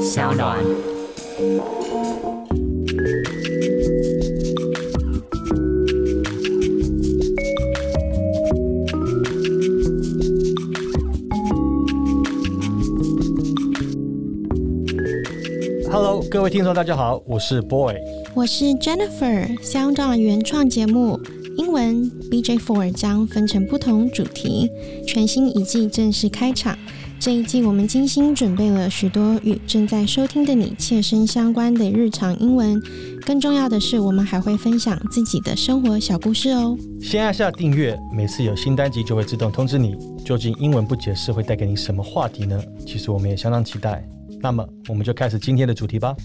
小暖。Hello，各位听众，大家好，我是 Boy，我是 Jennifer。香港原创节目英文 BJ Four 将分成不同主题，全新一季正式开场。这一季我们精心准备了许多与正在收听的你切身相关的日常英文，更重要的是，我们还会分享自己的生活小故事哦。先按下订阅，每次有新单集就会自动通知你。究竟英文不解释会带给你什么话题呢？其实我们也相当期待。那么，我们就开始今天的主题吧。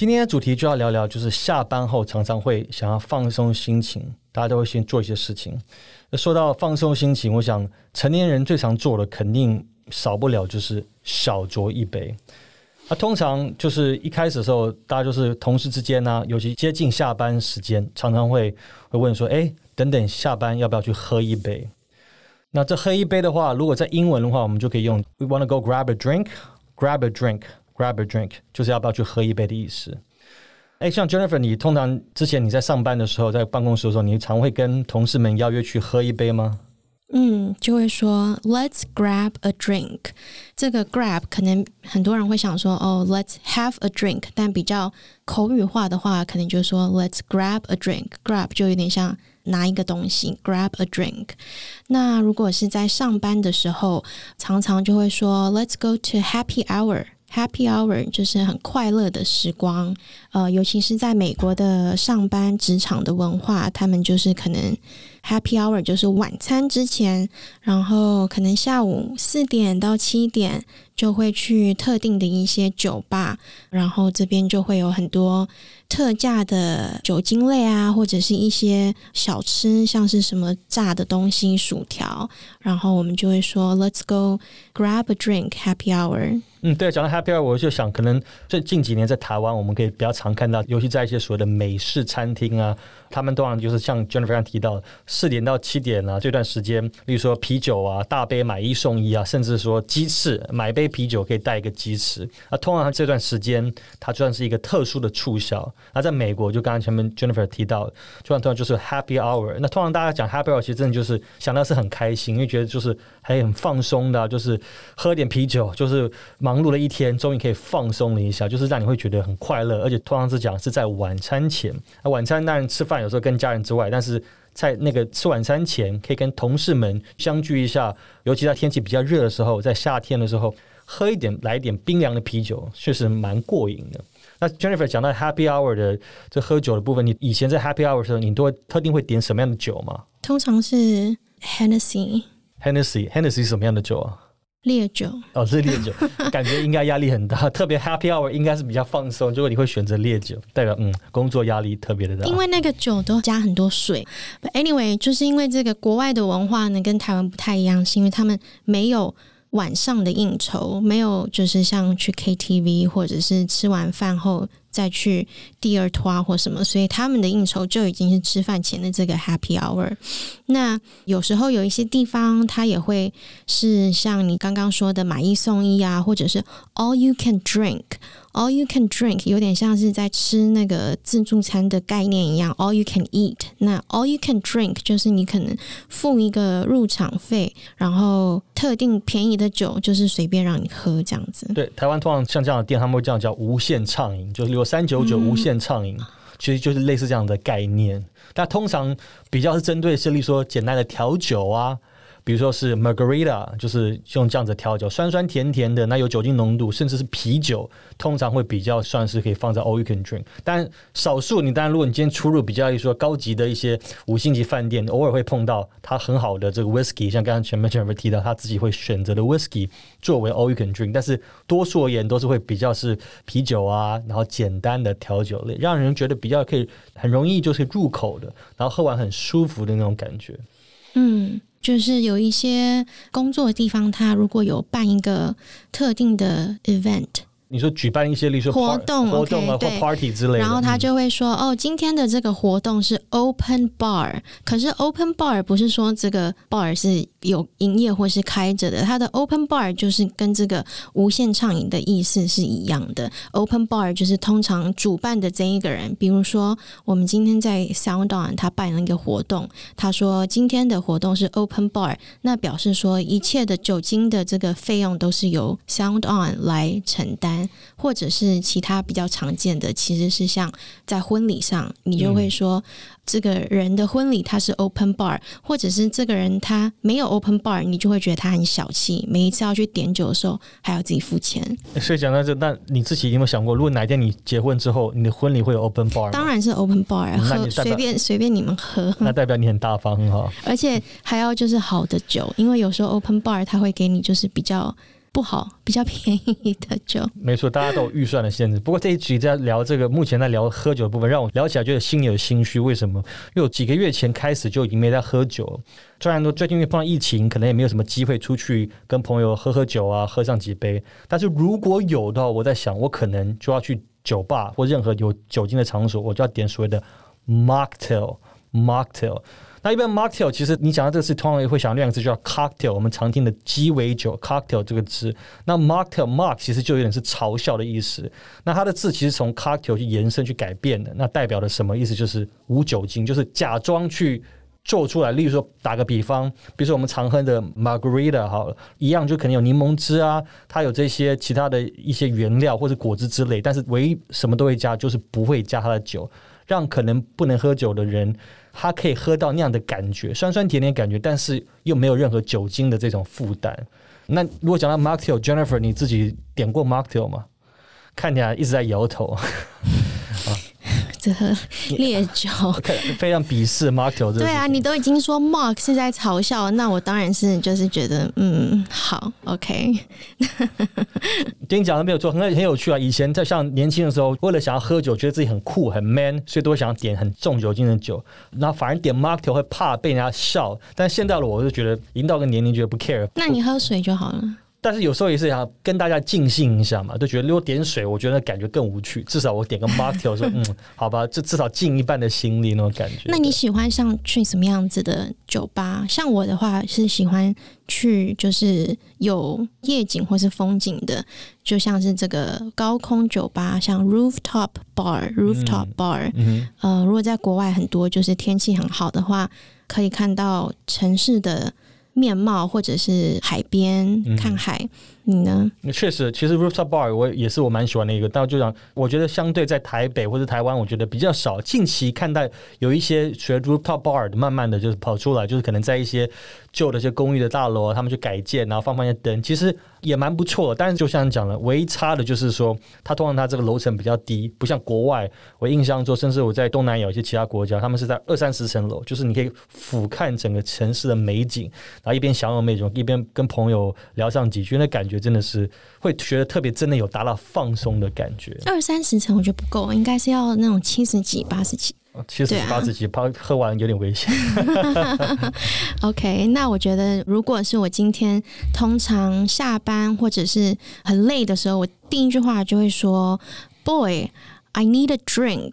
今天的主题就要聊聊，就是下班后常常会想要放松心情，大家都会先做一些事情。那说到放松心情，我想成年人最常做的，肯定少不了就是小酌一杯。那通常就是一开始的时候，大家就是同事之间呢，尤其接近下班时间，常常会会问说：“哎。”等等，下班要不要去喝一杯？那这喝一杯的话，如果在英文的话，我们就可以用 "We want to go grab a drink, grab a drink, grab a drink"，就是要不要去喝一杯的意思。哎，像 Jennifer，你通常之前你在上班的时候，在办公室的时候，你常会跟同事们邀约去喝一杯吗？嗯，就会说 "Let's grab a drink"。这个 grab 可能很多人会想说哦，"Let's have a drink"，但比较口语化的话，可能就说 "Let's grab a drink"。grab 就有点像。拿一个东西，grab a drink。那如果是在上班的时候，常常就会说，Let's go to happy hour。Happy hour 就是很快乐的时光。呃，尤其是在美国的上班职场的文化，他们就是可能 Happy hour 就是晚餐之前，然后可能下午四点到七点就会去特定的一些酒吧，然后这边就会有很多。特价的酒精类啊，或者是一些小吃，像是什么炸的东西、薯条，然后我们就会说，Let's go grab a drink, happy hour。嗯，对，讲到 happy hour，我就想，可能最近几年在台湾，我们可以比较常看到，尤其在一些所谓的美式餐厅啊。他们通常就是像 Jennifer 刚提到，四点到七点啊这段时间，例如说啤酒啊，大杯买一送一啊，甚至说鸡翅，买杯啤酒可以带一个鸡翅。啊，通常这段时间它算是一个特殊的促销。那在美国，就刚刚前面 Jennifer 提到，就常通常就是 Happy Hour。那通常大家讲 Happy Hour，其实真的就是想到是很开心，因为觉得就是还很放松的，就是喝点啤酒，就是忙碌了一天，终于可以放松了一下，就是让你会觉得很快乐。而且通常是讲是在晚餐前，那晚餐当然吃饭。有时候跟家人之外，但是在那个吃晚餐前，可以跟同事们相聚一下，尤其在天气比较热的时候，在夏天的时候，喝一点来一点冰凉的啤酒，确实蛮过瘾的。那 Jennifer 讲到 Happy Hour 的这喝酒的部分，你以前在 Happy Hour 的时候，你都会特定会点什么样的酒吗？通常是 Hennessy。Hennessy，Hennessy 是什么样的酒啊？烈酒哦，是烈酒，感觉应该压力很大。特别 Happy Hour 应该是比较放松。如果你会选择烈酒，代表嗯，工作压力特别的大。因为那个酒都加很多水。Anyway，就是因为这个国外的文化呢，跟台湾不太一样，是因为他们没有。晚上的应酬没有，就是像去 KTV 或者是吃完饭后再去第二拖或什么，所以他们的应酬就已经是吃饭前的这个 Happy Hour。那有时候有一些地方，它也会是像你刚刚说的买一送一啊，或者是 All You Can Drink。All you can drink 有点像是在吃那个自助餐的概念一样。All you can eat，那 All you can drink 就是你可能付一个入场费，然后特定便宜的酒就是随便让你喝这样子。对，台湾通常像这样的店，他们会这样叫无限畅饮，就是有三九九无限畅饮，其实就是类似这样的概念。但通常比较是针对，是例如说简单的调酒啊。比如说是 Margarita，就是用这样子调酒，酸酸甜甜的，那有酒精浓度，甚至是啤酒，通常会比较算是可以放在 All You Can Drink。但少数你当然，如果你今天出入比较一说高级的一些五星级饭店，偶尔会碰到它很好的这个 Whisky，像刚刚前面前面提到他自己会选择的 Whisky 作为 All You Can Drink。但是多数而言都是会比较是啤酒啊，然后简单的调酒类，让人觉得比较可以很容易就是入口的，然后喝完很舒服的那种感觉。嗯。就是有一些工作的地方，他如果有办一个特定的 event，你说举办一些，例活动活动啊或 party 之类的，然后他嗯就会说：“哦，今天的这个活动是 open bar，可是 open bar 不是说这个 bar 是有营业或是开着的，它的 open bar 就是跟这个无限畅饮的意思是一样的。open bar 就是通常主办的这一个人，比如说我们今天在 Sound On 他办了一个活动，他说今天的活动是 open bar，那表示说一切的酒精的这个费用都是由 Sound On 来承担。”或者是其他比较常见的，其实是像在婚礼上，你就会说、这个人的婚礼他是 open bar，或者是这个人他没有 open bar，你就会觉得他很小气，每一次要去点酒的时候还要自己付钱。所以讲到这，那你自己有没有想过，如果哪一天你结婚之后，你的婚礼会有 open bar？当然是 open bar，喝随便随便你们喝，那代表你很大方，很好。而且还要就是好的酒，因为有时候 open bar 他会给你就是比较不好、比较便宜的酒。没错，大家都有预算的限制。不过这一集在聊这个，目前在聊喝酒的部分，让我聊起来觉得心有心虚。为什么？因为我几个月前开始就已经没在喝酒，虽然说最近因为碰到疫情，可能也没有什么机会出去跟朋友喝喝酒啊，喝上几杯。但是如果有的话，我在想，我可能就要去酒吧或任何有酒精的场所，我就要点所谓的 mocktail mocktail。那一般 mocktail 其实你讲到这个词，通常也会想到两个字叫 cocktail，我们常听的鸡尾酒 cocktail 这个字。那 mocktail mock 其实就有点是嘲笑的意思。那它的字其实从 cocktail 去延伸去改变的，那代表的什么意思？就是无酒精，就是假装去。做出来，例如说打个比方，比如说我们常喝的 margarita 好，一样就可能有柠檬汁啊，它有这些其他的一些原料或者果汁之类，但是唯一什么都会加，就是不会加它的酒，让可能不能喝酒的人，他可以喝到那样的感觉，酸酸甜甜感觉，但是又没有任何酒精的这种负担。那如果讲到 mocktail，Jennifer 你自己点过 mocktail 吗？看起来一直在摇头，啊 喝烈酒。非常鄙视 mocktail 这对啊，你都已经说 Mark 是在嘲笑，那我当然是就是觉得，嗯，好，OK，跟你讲的没有错，很很有趣啊。以前在像年轻的时候，为了想要喝酒，觉得自己很酷很 man，所以都会想要点很重酒精的酒。然后反而点 mocktail 会怕被人家笑。但现在的我就觉得，已经到个年龄，觉得不 care。那你喝水就好了。但是有时候也是想跟大家尽兴一下嘛，就觉得如果点水，我觉得感觉更无趣。至少我点个 mocktail 说，嗯，好吧，这至少尽一半的心力那种感觉。那你喜欢上去什么样子的酒吧？像我的话是喜欢去就是有夜景或是风景的，就像是这个高空酒吧，像 rooftop bar、rooftop bar。嗯呃，如果在国外很多就是天气很好的话，可以看到城市的面貌，或者是海边、嗯看海。你呢？哼，确实，其实 rooftop bar 我也是我蛮喜欢的一个，但就讲，我觉得相对在台北或者台湾，我觉得比较少。近期看到有一些学 rooftop bar 的，慢慢的就是跑出来，就是可能在一些旧的一些公寓的大楼，他们去改建，然后放放一些灯，其实也蛮不错。但是就像你讲了，唯一差的就是说，它通常它这个楼层比较低，不像国外。我印象中，甚至我在东南亚有一些其他国家，他们是在二三十层楼，就是你可以俯瞰整个城市的美景，然后一边享有美景，一边跟朋友聊上几句，那感觉真的是会觉得特别，真的有达到放松的感觉。二三十层我觉得不够，应该是要那种七十几、八十几。七十对啊八十几，怕喝完有点危险。OK，那我觉得，如果是我今天通常下班或者是很累的时候，我第一句话就会说：“Boy, I need a drink.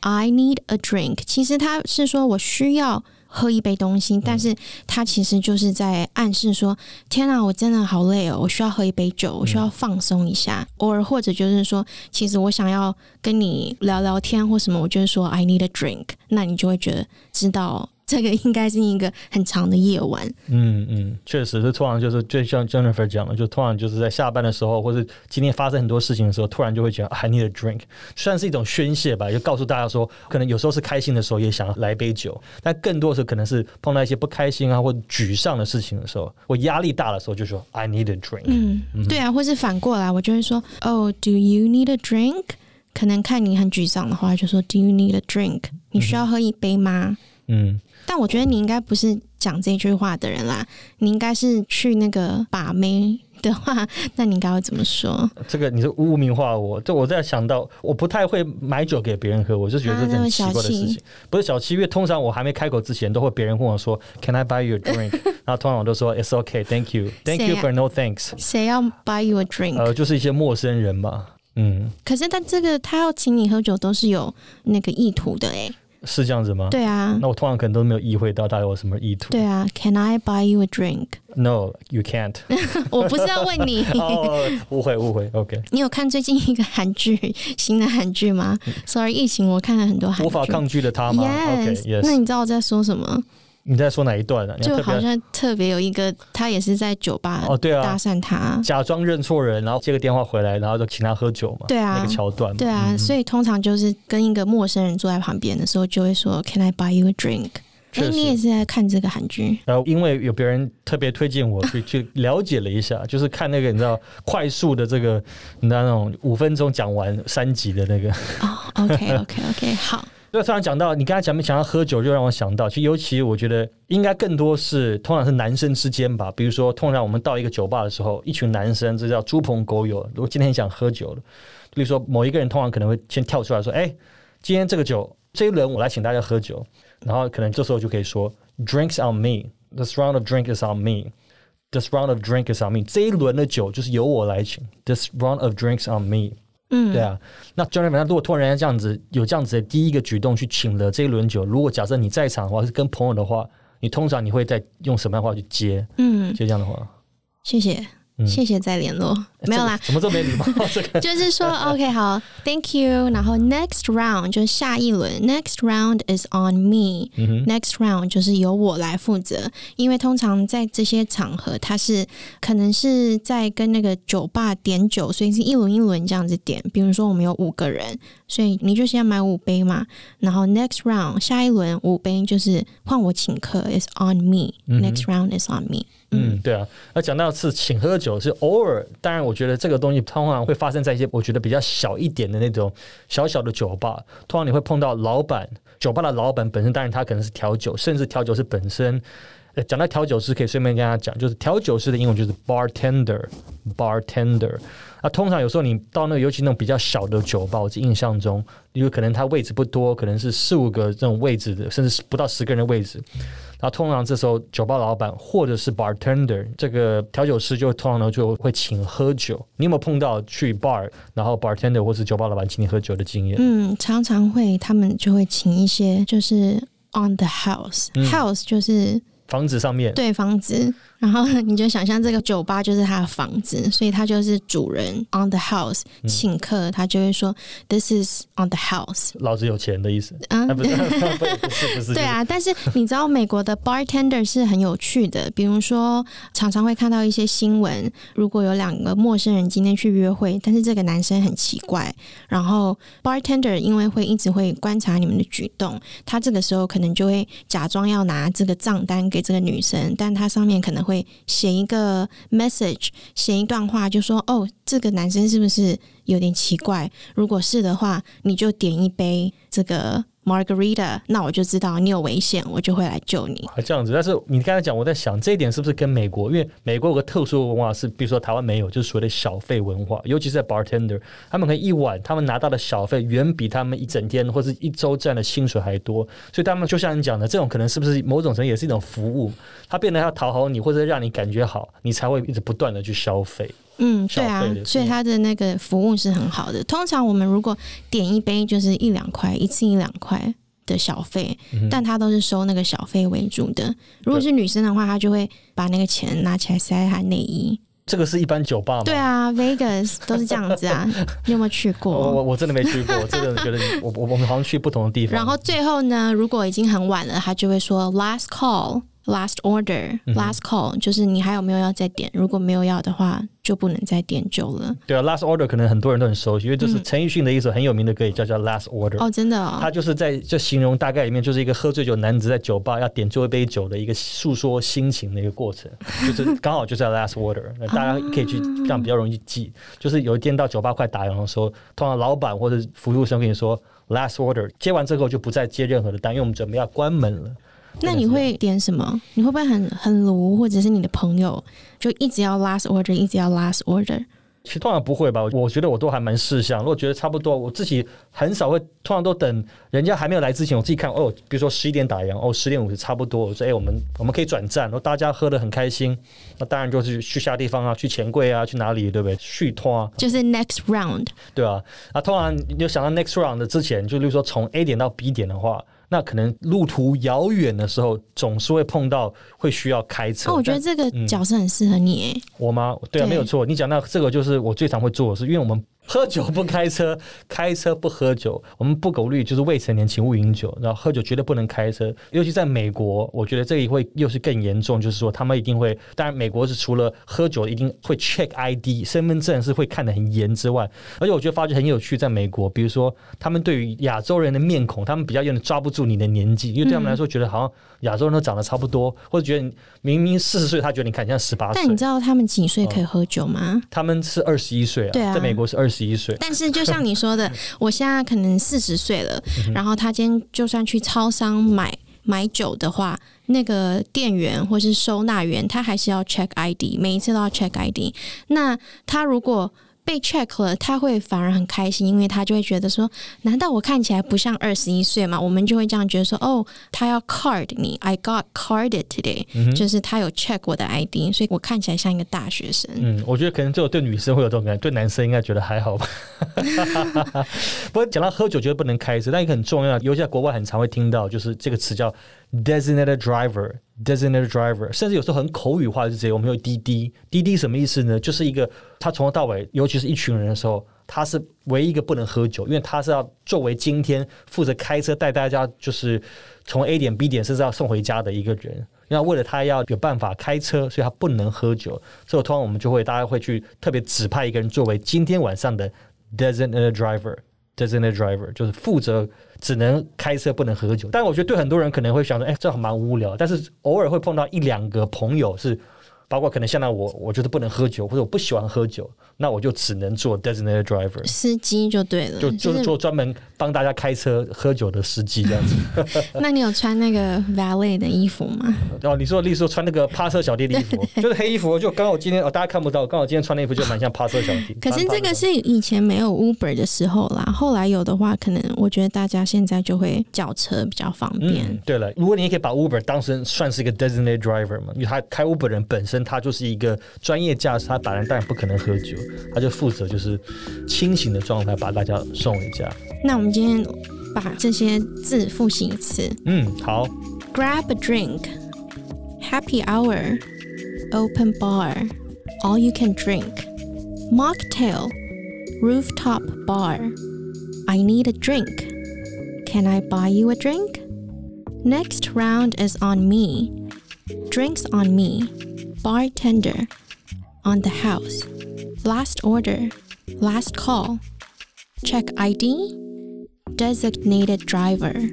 I need a drink。”其实他是说我需要喝一杯东西，但是他其实就是在暗示说：“天啊，我真的好累哦，我需要喝一杯酒，我需要放松一下。偶尔或者就是说，其实我想要跟你聊聊天或什么，我就是说 I need a drink，那你就会觉得知道。这个应该是一个很长的夜晚，嗯嗯，确实，是通常就是就像 Jennifer 讲的，就通常就是在下班的时候，或者今天发生很多事情的时候，突然就会觉得 I need a drink，算是一种宣泄吧，就告诉大家说，可能有时候是开心的时候也想要来杯酒，但更多的时候可能是碰到一些不开心啊或沮丧的事情的时候，或压力大的时候，就说 I need a drink。嗯，对啊，或是反过来，我就会说，Oh, do you need a drink？可能看你很沮丧的话，就说 Do you need a drink？你需要喝一杯吗？嗯，但我觉得你应该不是讲这句话的人啦，你应该是去那个把妹的话，那你应该会怎么说？这个你是污名化我，这我在想到，我不太会买酒给别人喝，我就觉得这是很奇怪的事情。不是小七，因为通常我还没开口之前，都会别人问我说 “Can I buy you a drink？” 然后通常我都说 “It's okay, thank you, thank you for no thanks。”谁要 buy you a drink？呃，就是一些陌生人嘛。嗯。可是，但这个他要请你喝酒，都是有那个意图的，哎。是这样子吗？对啊，那我通常可能都没有意会到大家有什么意图。对啊，Can I buy you a drink? No, you can't. 我不是要问你。哦，误会误会。OK。你有看最近一个韩剧，新的韩剧吗？Sorry，疫情我看了很多韩剧。无法抗拒的他吗？Yes。那你知道我在说什么？你在说哪一段呢？就好像特别有一个，他也是在酒吧哦，对啊，搭讪他，假装认错人，然后接个电话回来，然后就请他喝酒嘛。对啊，那个桥段。对啊，所以通常就是跟一个陌生人坐在旁边的时候，就会说 “Can I buy you a drink？” 哎，你也是在看这个韩剧？然后因为有别人特别推荐我，去 去了解了一下，就是看那个你知道快速的这个，你知道那种五分钟讲完三集的那个。哦，OK OK OK，好。对，突然讲到你刚才讲没讲到喝酒，就让我想到，其实尤其我觉得应该更多是通常是男生之间吧。比如说，通常我们到一个酒吧的时候，一群男生这叫猪朋狗友。如果今天想喝酒了，比如说某一个人通常可能会先跳出来说：“哎，今天这个酒这一轮我来请大家喝酒。”然后可能这时候就可以说：“Drinks on me. This round of drink is on me. This round of drink is on me. 这一轮的酒就是由我来请。This round of drinks on me.” 嗯，对啊，那教练，如果突然人家这样子有这样子的第一个举动去请了这一轮酒，如果假设你在场的话是跟朋友的话，你通常你会在用什么样的话去接？嗯，就这样的话，谢谢。谢谢再联络，没有啦，怎么这么没礼貌？这个就是说，OK，好，Thank you。然后 Next round 就是下一轮，Next round is on me。Next round 就是由我来负责，因为通常在这些场合，他是可能是在跟那个酒吧点酒，所以是一轮一轮这样子点。比如说我们有五个人，所以你就先买五杯嘛。然后 Next round 下一轮五杯就是换我请客，is on me。Next round is on me。嗯，对啊，那讲到是请喝酒是偶尔，当然我觉得这个东西通常会发生在一些我觉得比较小一点的那种小小的酒吧，通常你会碰到老板，酒吧的老板本身，当然他可能是调酒，甚至调酒师本身。讲到调酒师，可以顺便跟大家讲，就是调酒师的英文就是 bartender，bartender。那通常有时候你到那个，尤其那种比较小的酒吧，我印象中，因为可能它位置不多，可能是四五个这种位置的，甚至不到十个人的位置。然后通常这时候酒吧老板或者是 bartender 这个调酒师就通常呢就会请喝酒。你有没有碰到去 bar，然后 bartender 或是酒吧老板请你喝酒的经验？嗯，常常会，他们就会请一些就是 on the house，house 就是。房子上面对房子，然后你就想象这个酒吧就是他的房子，所以他就是主人 on the house 请客，他就会说 this is on the house，老子有钱的意思。啊，不是 不是不是，对啊，但是你知道美国的 bartender 是很有趣的，比如说常常会看到一些新闻，如果有两个陌生人今天去约会，但是这个男生很奇怪，然后 bartender 因为会一直会观察你们的举动，他这个时候可能就会假装要拿这个账单给。这个女生，但他上面可能会写一个 message，写一段话，就说：“哦，这个男生是不是有点奇怪？如果是的话，你就点一杯这个。” Margarita，那我就知道你有危险，我就会来救你。这样子，但是你刚才讲，我在想这一点是不是跟美国？因为美国有个特殊的文化是，比如说台湾没有，就是所谓的小费文化，尤其是在 bartender，他们可以一晚他们拿到的小费远比他们一整天或者一周赚的薪水还多，所以他们就像你讲的，这种可能是不是某种程度也是一种服务？他变得要讨好你，或者让你感觉好，你才会一直不断的去消费。嗯，对啊，所以他的那个服务是很好的。通常我们如果点一杯就是一两块，一次一两块的小费，但他都是收那个小费为主的。如果是女生的话，她就会把那个钱拿起来塞她内衣。这个是一般酒吧吗？对啊，Vegas 都是这样子啊。你有没有去过？我我真的没去过，我真的觉得我我我们好像去不同的地方。然后最后呢，如果已经很晚了，他就会说 Last call。Last order, last call，就是你还有没有要再点？如果没有要的话，就不能再点酒了。对啊，last order 可能很多人都很熟悉，因为这是陈奕迅的一首很有名的歌，也叫叫 Last Order。哦，真的哦。他就是在就形容大概里面就是一个喝醉酒男子在酒吧要点最后一杯酒的一个诉说心情的一个过程，就是刚好就在 Last Order，那大家可以去这样比较容易记。就是有一天到酒吧快打烊的时候，通常老板或者服务生跟你说 Last Order，接完之后就不再接任何的单，因为我们准备要关门了。那你会点什么？你会不会很很炉，或者是你的朋友就一直要 last order，一直要 last order？其实通常不会吧，我觉得我都还蛮事项。如果觉得差不多，我自己很少会，通常都等人家还没有来之前，我自己看哦，比如说十一点打烊，哦十点五十差不多，我说哎，我们我们可以转站，然后大家喝的很开心，那当然就是去下地方啊，去钱柜啊，去哪里，对不对？续托啊，就是 next round，对啊，啊，通常你就想到 next round 的之前，就例如说从 A 点到 B 点的话。那可能路途遥远的时候，总是会碰到会需要开车。那我觉得这个角色很适合你，我吗？对啊，没有错。你讲到这个，就是我最常会做的事，因为我们。喝酒不开车，开车不喝酒。我们不鼓励就是未成年请勿饮酒，然后喝酒绝对不能开车。尤其在美国，我觉得这一会又是更严重，就是说他们一定会，当然美国是除了喝酒一定会 check ID 身份证是会看得很严之外，而且我觉得发觉很有趣，在美国，比如说他们对于亚洲人的面孔，他们比较有点抓不住你的年纪，因为对他们来说觉得好像亚洲人都长得差不多，或者觉得明明四十岁，他觉得你看像十八岁。但你知道他们几岁可以喝酒吗？他们是二十一岁啊，在美国是二十一岁。但是就像你说的，我现在可能四十岁了，然后他今天就算去超商买买酒的话，那个店员或是收纳员，他还是要 check ID，每一次都要 check ID。那他如果被 check 了，他会反而很开心，因为他就会觉得说，难道我看起来不像二十一岁吗？我们就会这样觉得说，哦，他要 card 你，I got carded today，就是他有 check 我的 ID，所以我看起来像一个大学生。嗯，我觉得可能只有对女生会有这种感觉，对男生应该觉得还好吧。不过讲到喝酒，绝对不能开车，但一个很重要，尤其在国外很常会听到，就是这个词叫。Designated driver, designated driver，甚至有时候很口语化，就直接我们用滴滴。滴滴什么意思呢？就是一个他从头到尾，尤其是一群人的时候，他是唯一一个不能喝酒，因为他是要作为今天负责开车带大家，就是从 A 点 B 点，甚至要送回家的一个人。那为了他要有办法开车，所以他不能喝酒。所以通常我们就会大家会去特别指派一个人作为今天晚上的 designated driver。Designer driver 就是负责只能开车不能喝酒，但我觉得对很多人可能会想着，哎，这蛮无聊。但是偶尔会碰到一两个朋友是。包括可能现在我，我觉得不能喝酒，或者我不喜欢喝酒，那我就只能做 designated driver，司机就对了，就就是做专门帮大家开车喝酒的司机这样子。那你有穿那个 valet 的衣服吗？哦，你说，例如说穿那个趴车小弟的衣服，就是黑衣服，就刚好今天哦，大家看不到，刚好今天穿那衣服就蛮像趴车小弟。可是这个是以前没有 Uber 的时候啦，后来有的话，可能我觉得大家现在就会叫车比较方便。对了，如果你也可以把 Uber 当成算是一个 designated driver 嘛，因为他开 Uber 人本身。他就是一个专业驾驶，他打人当然不可能喝酒，他就负责就是清醒的状态把大家送回家。那我们今天把这些字复习一次。嗯，好。Grab a drink, happy hour, open bar, all you can drink, mocktail, rooftop bar. I need a drink. Can I buy you a drink? Next round is on me. Drinks on me. bartender on the house. Last order, last call. Check ID, designated driver.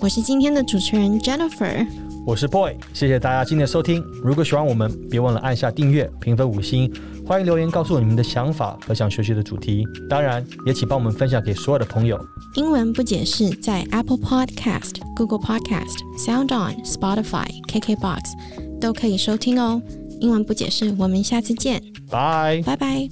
我是今天的主持人 Jennifer。我是 Boy，谢谢大家今天的收听。如果喜欢我们，别忘了按下订阅、评分五星。欢迎留言告诉我你们的想法和想学习的主题。当然，也请帮我们分享给所有的朋友。英文不解释在 Apple Podcast、Google Podcast、Sound On、Spotify、KKBox。 都可以收听哦。英文不解释，我们下次见，拜拜拜。